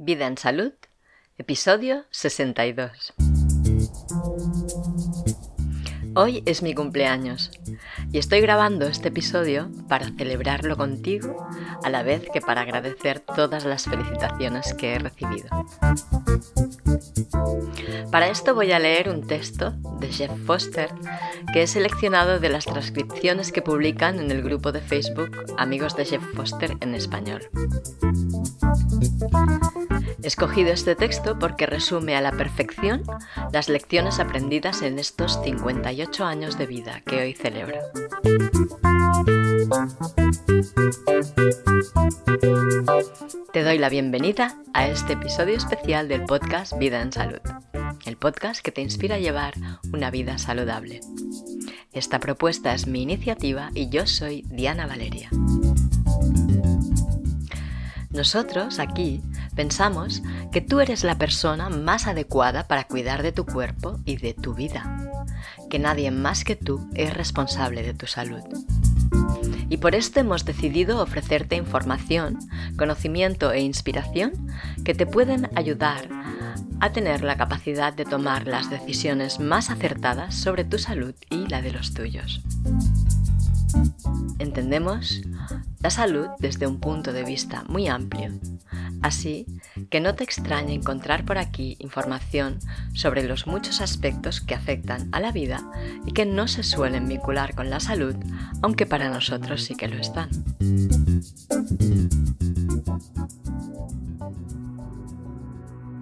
Vida en Salud, episodio 62. Hoy es mi cumpleaños y estoy grabando este episodio para celebrarlo contigo a la vez que para agradecer todas las felicitaciones que he recibido. Para esto voy a leer un texto de Jeff Foster que he seleccionado de las transcripciones que publican en el grupo de Facebook Amigos de Jeff Foster en español. He escogido este texto porque resume a la perfección las lecciones aprendidas en estos 58 años de vida que hoy celebro. Te doy la bienvenida a este episodio especial del podcast Vida en Salud, el podcast que te inspira a llevar una vida saludable. Esta propuesta es mi iniciativa y yo soy Diana Valeria. Nosotros aquí pensamos que tú eres la persona más adecuada para cuidar de tu cuerpo y de tu vida, que nadie más que tú es responsable de tu salud. Y por esto hemos decidido ofrecerte información, conocimiento e inspiración que te pueden ayudar a tener la capacidad de tomar las decisiones más acertadas sobre tu salud y la de los tuyos. Entendemos la salud desde un punto de vista muy amplio, así que no te extrañe encontrar por aquí información sobre los muchos aspectos que afectan a la vida y que no se suelen vincular con la salud, aunque para nosotros sí que lo están.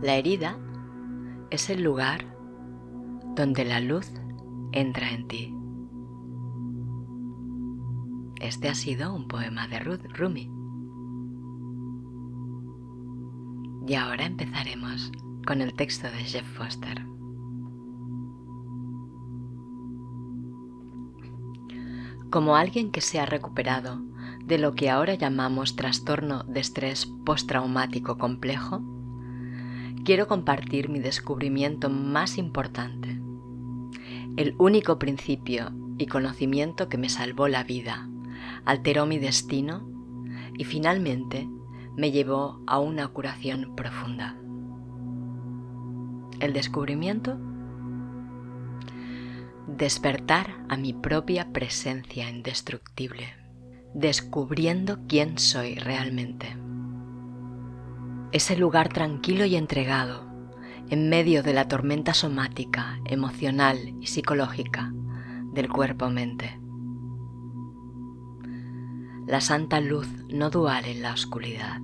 La herida es el lugar donde la luz entra en ti. Este ha sido un poema de Ruth Rumi. Y ahora empezaremos con el texto de Jeff Foster. Como alguien que se ha recuperado de lo que ahora llamamos trastorno de estrés postraumático complejo, quiero compartir mi descubrimiento más importante, el único principio y conocimiento que me salvó la vida, alteró mi destino y finalmente me llevó a una curación profunda. El descubrimiento despertar a mi propia presencia indestructible, descubriendo quién soy realmente. Ese lugar tranquilo y entregado, en medio de la tormenta somática, emocional y psicológica del cuerpo-mente. La santa luz no dual en la oscuridad.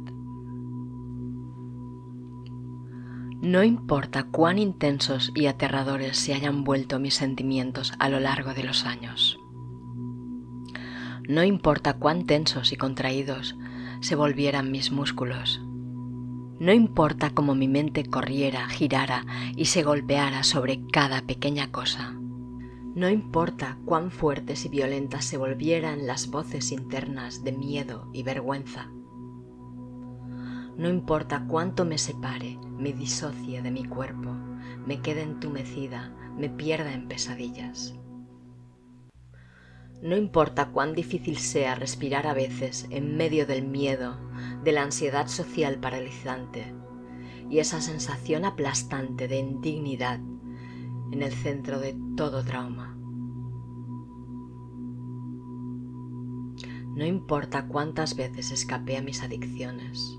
No importa cuán intensos y aterradores se hayan vuelto mis sentimientos a lo largo de los años. No importa cuán tensos y contraídos se volvieran mis músculos. No importa cómo mi mente corriera, girara y se golpeara sobre cada pequeña cosa. No importa cuán fuertes y violentas se volvieran las voces internas de miedo y vergüenza. No importa cuánto me separe, me disocie de mi cuerpo, me quede entumecida, me pierda en pesadillas. No importa cuán difícil sea respirar a veces en medio del miedo, de la ansiedad social paralizante y esa sensación aplastante de indignidad en el centro de todo trauma. No importa cuántas veces escapé a mis adicciones,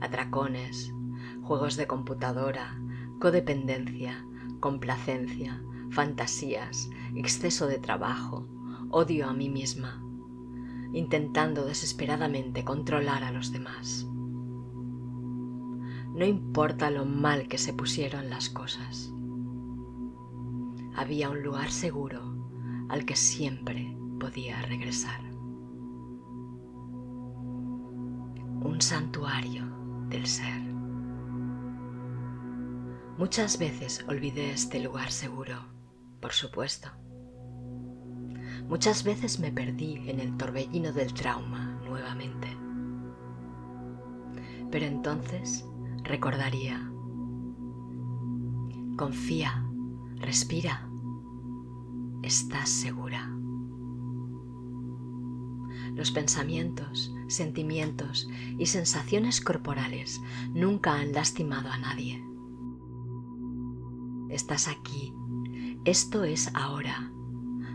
atracones, juegos de computadora, codependencia, complacencia, fantasías, exceso de trabajo, odio a mí misma, intentando desesperadamente controlar a los demás. No importa lo mal que se pusieron las cosas. Había un lugar seguro al que siempre podía regresar. Un santuario del ser. Muchas veces olvidé este lugar seguro, por supuesto. Muchas veces me perdí en el torbellino del trauma nuevamente. Pero entonces recordaría, confía, respira, estás segura. Los pensamientos sentimientos y sensaciones corporales nunca han lastimado a nadie. Estás aquí, esto es ahora,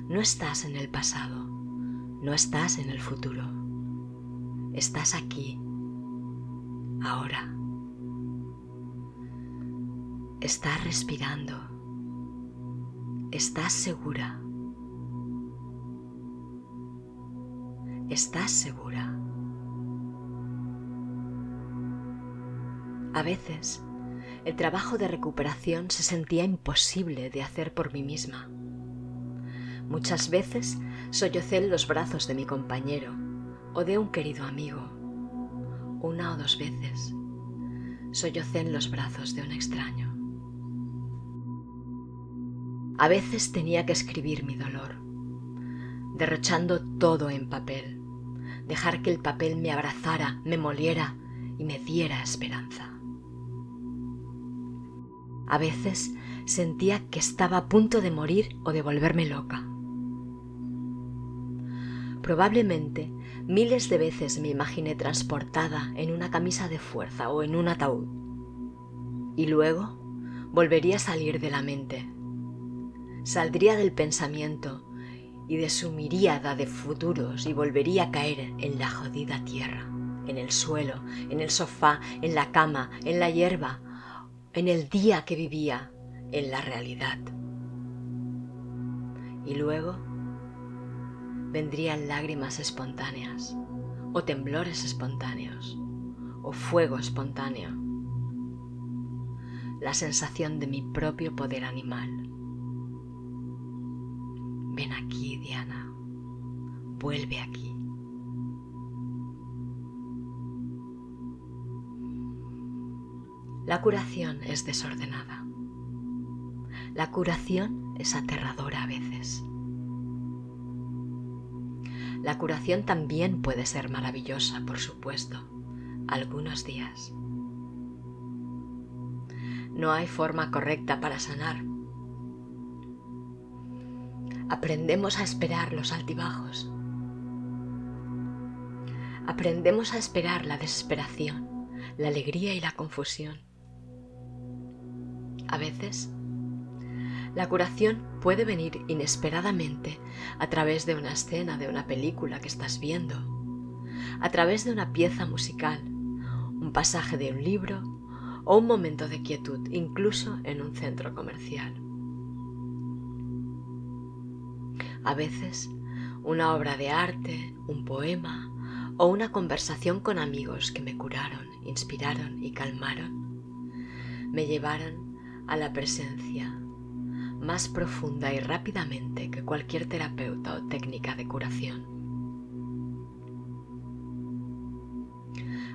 no estás en el pasado, no estás en el futuro, estás aquí, ahora. Estás respirando, estás segura, estás segura. A veces, el trabajo de recuperación se sentía imposible de hacer por mí misma. Muchas veces sollocé en los brazos de mi compañero o de un querido amigo. Una o dos veces sollocé en los brazos de un extraño. A veces tenía que escribir mi dolor, derrochando todo en papel, dejar que el papel me abrazara, me moliera y me diera esperanza. A veces sentía que estaba a punto de morir o de volverme loca. Probablemente miles de veces me imaginé transportada en una camisa de fuerza o en un ataúd. Y luego volvería a salir de la mente. Saldría del pensamiento y de su miríada de futuros y volvería a caer en la jodida tierra, en el suelo, en el sofá, en la cama, en la hierba, en el día que vivía, en la realidad. Y luego vendrían lágrimas espontáneas, o temblores espontáneos, o fuego espontáneo, la sensación de mi propio poder animal. Ven aquí, Diana, vuelve aquí. La curación es desordenada. La curación es aterradora a veces. La curación también puede ser maravillosa, por supuesto, algunos días. No hay forma correcta para sanar. Aprendemos a esperar los altibajos. Aprendemos a esperar la desesperación, la alegría y la confusión. A veces, la curación puede venir inesperadamente a través de una escena de una película que estás viendo, a través de una pieza musical, un pasaje de un libro o un momento de quietud, incluso en un centro comercial. A veces, una obra de arte, un poema o una conversación con amigos que me curaron, inspiraron y calmaron, me llevaron a la presencia más profunda y rápidamente que cualquier terapeuta o técnica de curación.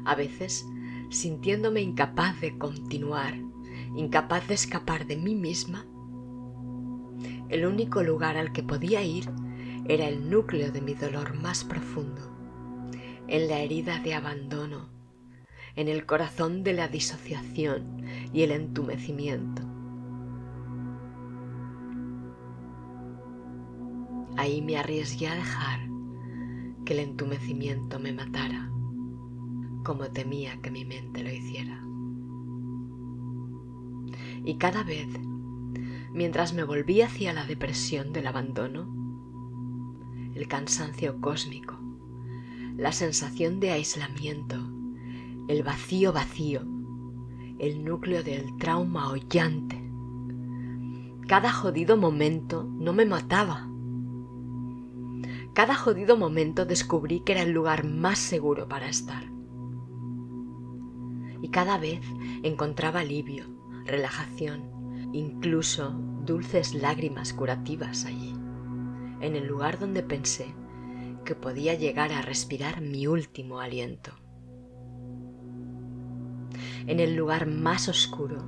A veces, sintiéndome incapaz de continuar, incapaz de escapar de mí misma, el único lugar al que podía ir era el núcleo de mi dolor más profundo, en la herida de abandono en el corazón de la disociación y el entumecimiento. Ahí me arriesgué a dejar que el entumecimiento me matara, como temía que mi mente lo hiciera. Y cada vez, mientras me volví hacia la depresión del abandono, el cansancio cósmico, la sensación de aislamiento, el vacío vacío, el núcleo del trauma hollante. Cada jodido momento no me mataba. Cada jodido momento descubrí que era el lugar más seguro para estar. Y cada vez encontraba alivio, relajación, incluso dulces lágrimas curativas allí, en el lugar donde pensé que podía llegar a respirar mi último aliento en el lugar más oscuro,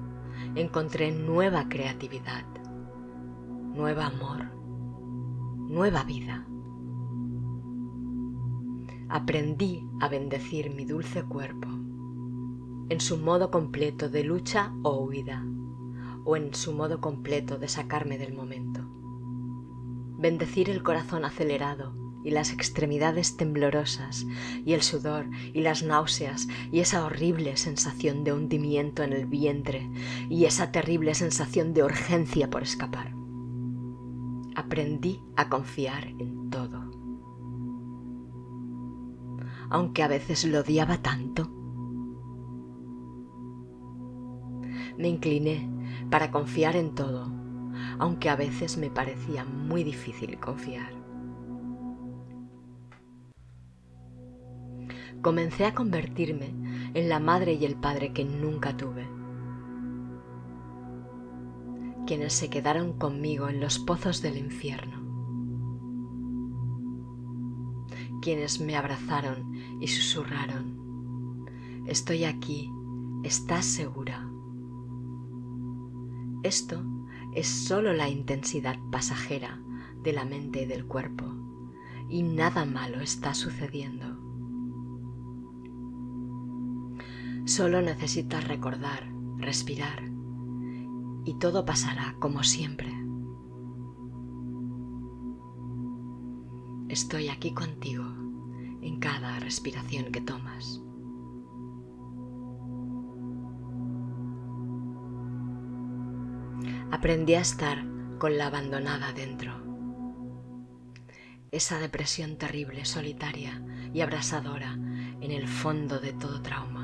encontré nueva creatividad, nuevo amor, nueva vida. Aprendí a bendecir mi dulce cuerpo en su modo completo de lucha o huida, o en su modo completo de sacarme del momento. Bendecir el corazón acelerado y las extremidades temblorosas y el sudor y las náuseas y esa horrible sensación de hundimiento en el vientre y esa terrible sensación de urgencia por escapar. Aprendí a confiar en todo. Aunque a veces lo odiaba tanto. Me incliné para confiar en todo, aunque a veces me parecía muy difícil confiar. comencé a convertirme en la madre y el padre que nunca tuve, quienes se quedaron conmigo en los pozos del infierno, quienes me abrazaron y susurraron, estoy aquí, estás segura. Esto es solo la intensidad pasajera de la mente y del cuerpo, y nada malo está sucediendo. Solo necesitas recordar, respirar, y todo pasará como siempre. Estoy aquí contigo en cada respiración que tomas. Aprendí a estar con la abandonada dentro. Esa depresión terrible, solitaria y abrasadora en el fondo de todo trauma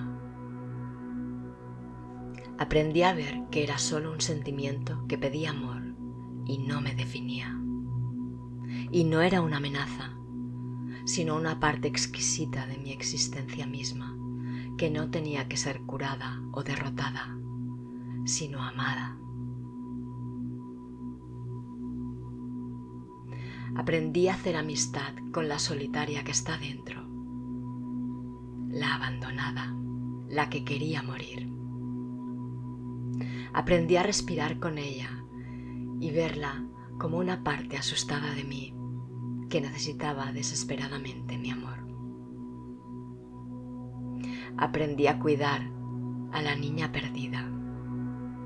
aprendí a ver que era solo un sentimiento que pedía amor y no me definía. Y no era una amenaza, sino una parte exquisita de mi existencia misma, que no tenía que ser curada o derrotada, sino amada. Aprendí a hacer amistad con la solitaria que está dentro, la abandonada, la que quería morir aprendí a respirar con ella y verla como una parte asustada de mí que necesitaba desesperadamente mi amor. Aprendí a cuidar a la niña perdida.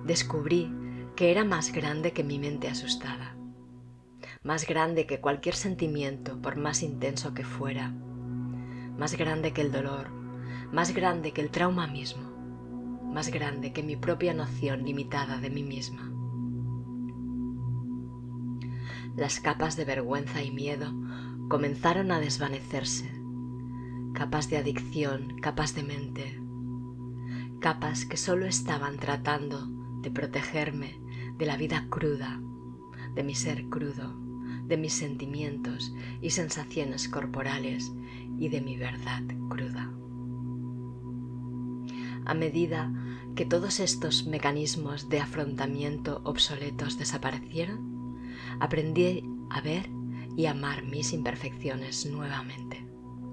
Descubrí que era más grande que mi mente asustada, más grande que cualquier sentimiento por más intenso que fuera, más grande que el dolor, más grande que el trauma mismo más grande que mi propia noción limitada de mí misma. Las capas de vergüenza y miedo comenzaron a desvanecerse, capas de adicción, capas de mente, capas que solo estaban tratando de protegerme de la vida cruda, de mi ser crudo, de mis sentimientos y sensaciones corporales y de mi verdad cruda. A medida que todos estos mecanismos de afrontamiento obsoletos desaparecieron, aprendí a ver y amar mis imperfecciones nuevamente,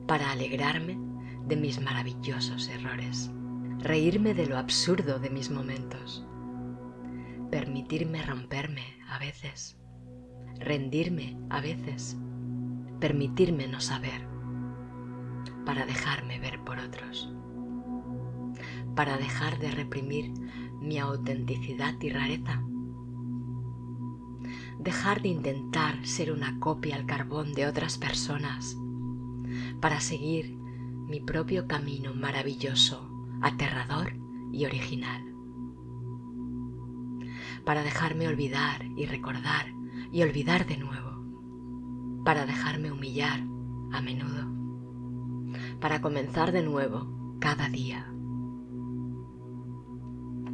para alegrarme de mis maravillosos errores, reírme de lo absurdo de mis momentos, permitirme romperme a veces, rendirme a veces, permitirme no saber, para dejarme ver por otros para dejar de reprimir mi autenticidad y rareza. Dejar de intentar ser una copia al carbón de otras personas para seguir mi propio camino maravilloso, aterrador y original. Para dejarme olvidar y recordar y olvidar de nuevo. Para dejarme humillar a menudo. Para comenzar de nuevo cada día.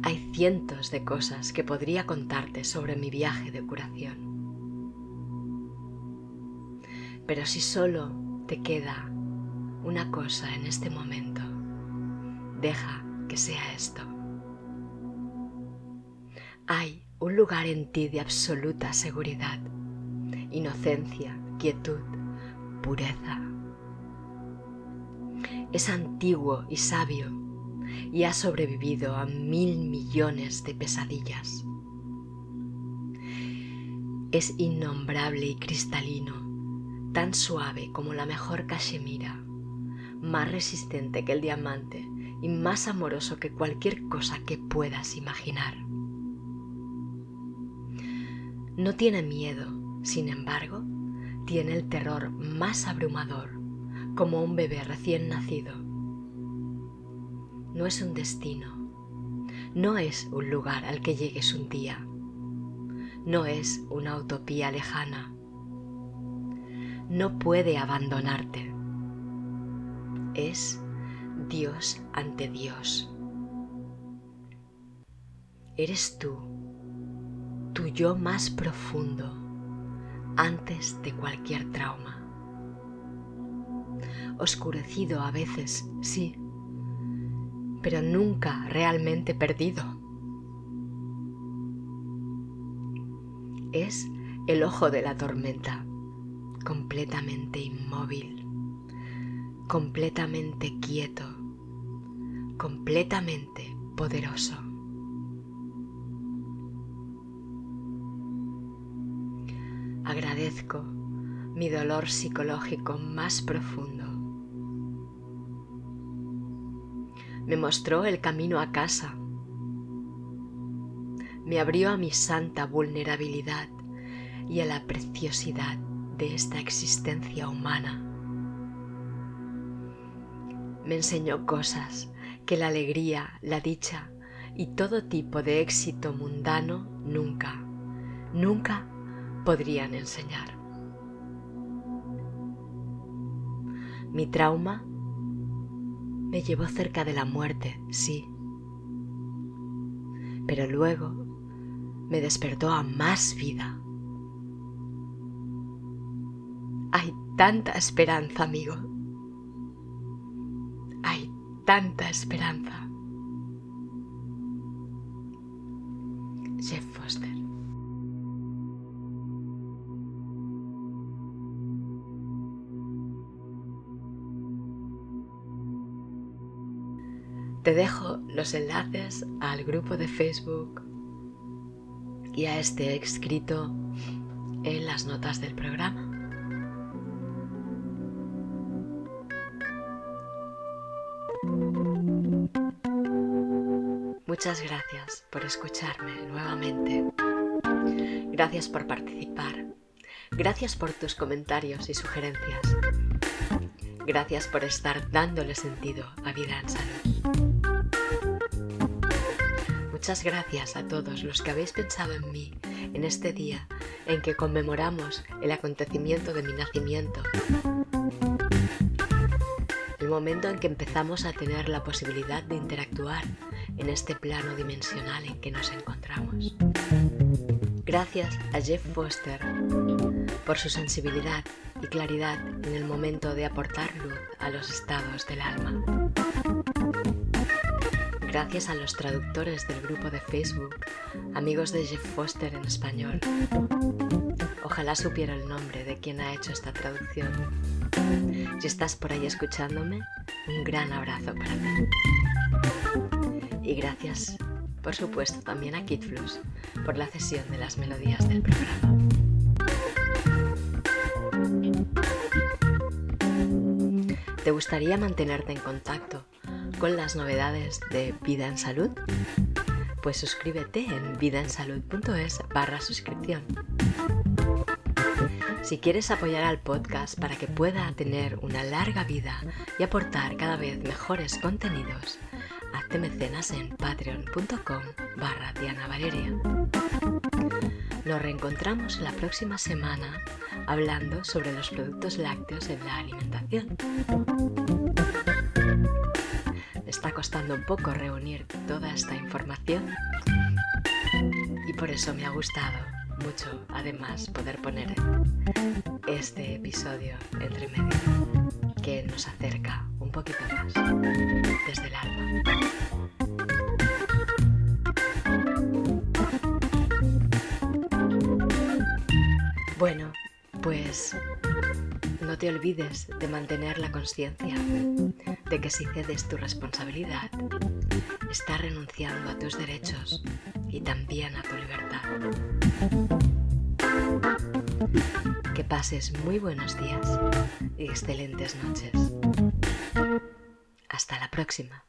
Hay cientos de cosas que podría contarte sobre mi viaje de curación. Pero si solo te queda una cosa en este momento, deja que sea esto. Hay un lugar en ti de absoluta seguridad, inocencia, quietud, pureza. Es antiguo y sabio y ha sobrevivido a mil millones de pesadillas. Es innombrable y cristalino, tan suave como la mejor cachemira, más resistente que el diamante y más amoroso que cualquier cosa que puedas imaginar. No tiene miedo, sin embargo, tiene el terror más abrumador, como un bebé recién nacido. No es un destino, no es un lugar al que llegues un día, no es una utopía lejana, no puede abandonarte, es Dios ante Dios. Eres tú, tu yo más profundo, antes de cualquier trauma. Oscurecido a veces, sí, pero nunca realmente perdido. Es el ojo de la tormenta, completamente inmóvil, completamente quieto, completamente poderoso. Agradezco mi dolor psicológico más profundo. Me mostró el camino a casa. Me abrió a mi santa vulnerabilidad y a la preciosidad de esta existencia humana. Me enseñó cosas que la alegría, la dicha y todo tipo de éxito mundano nunca, nunca podrían enseñar. Mi trauma me llevó cerca de la muerte, sí, pero luego me despertó a más vida. Hay tanta esperanza, amigo. Hay tanta esperanza. Te dejo los enlaces al grupo de Facebook y a este escrito en las notas del programa. Muchas gracias por escucharme nuevamente. Gracias por participar. Gracias por tus comentarios y sugerencias. Gracias por estar dándole sentido a vida en salud. Muchas gracias a todos los que habéis pensado en mí en este día en que conmemoramos el acontecimiento de mi nacimiento. El momento en que empezamos a tener la posibilidad de interactuar en este plano dimensional en que nos encontramos. Gracias a Jeff Foster por su sensibilidad y claridad en el momento de aportar luz a los estados del alma gracias a los traductores del grupo de Facebook, amigos de Jeff Foster en español. Ojalá supiera el nombre de quien ha hecho esta traducción. Si estás por ahí escuchándome, un gran abrazo para ti. Y gracias, por supuesto, también a Kitflus por la cesión de las melodías del programa. ¿Te gustaría mantenerte en contacto con las novedades de Vida en Salud? Pues suscríbete en vidaensalud.es barra suscripción. Si quieres apoyar al podcast para que pueda tener una larga vida y aportar cada vez mejores contenidos, hazte mecenas en patreon.com barra Diana. Nos reencontramos la próxima semana hablando sobre los productos lácteos en la alimentación está costando un poco reunir toda esta información y por eso me ha gustado mucho además poder poner este episodio entre medio que nos acerca un poquito más desde el alma. Bueno, pues te olvides de mantener la conciencia de que si cedes tu responsabilidad, estás renunciando a tus derechos y también a tu libertad. Que pases muy buenos días y excelentes noches. Hasta la próxima.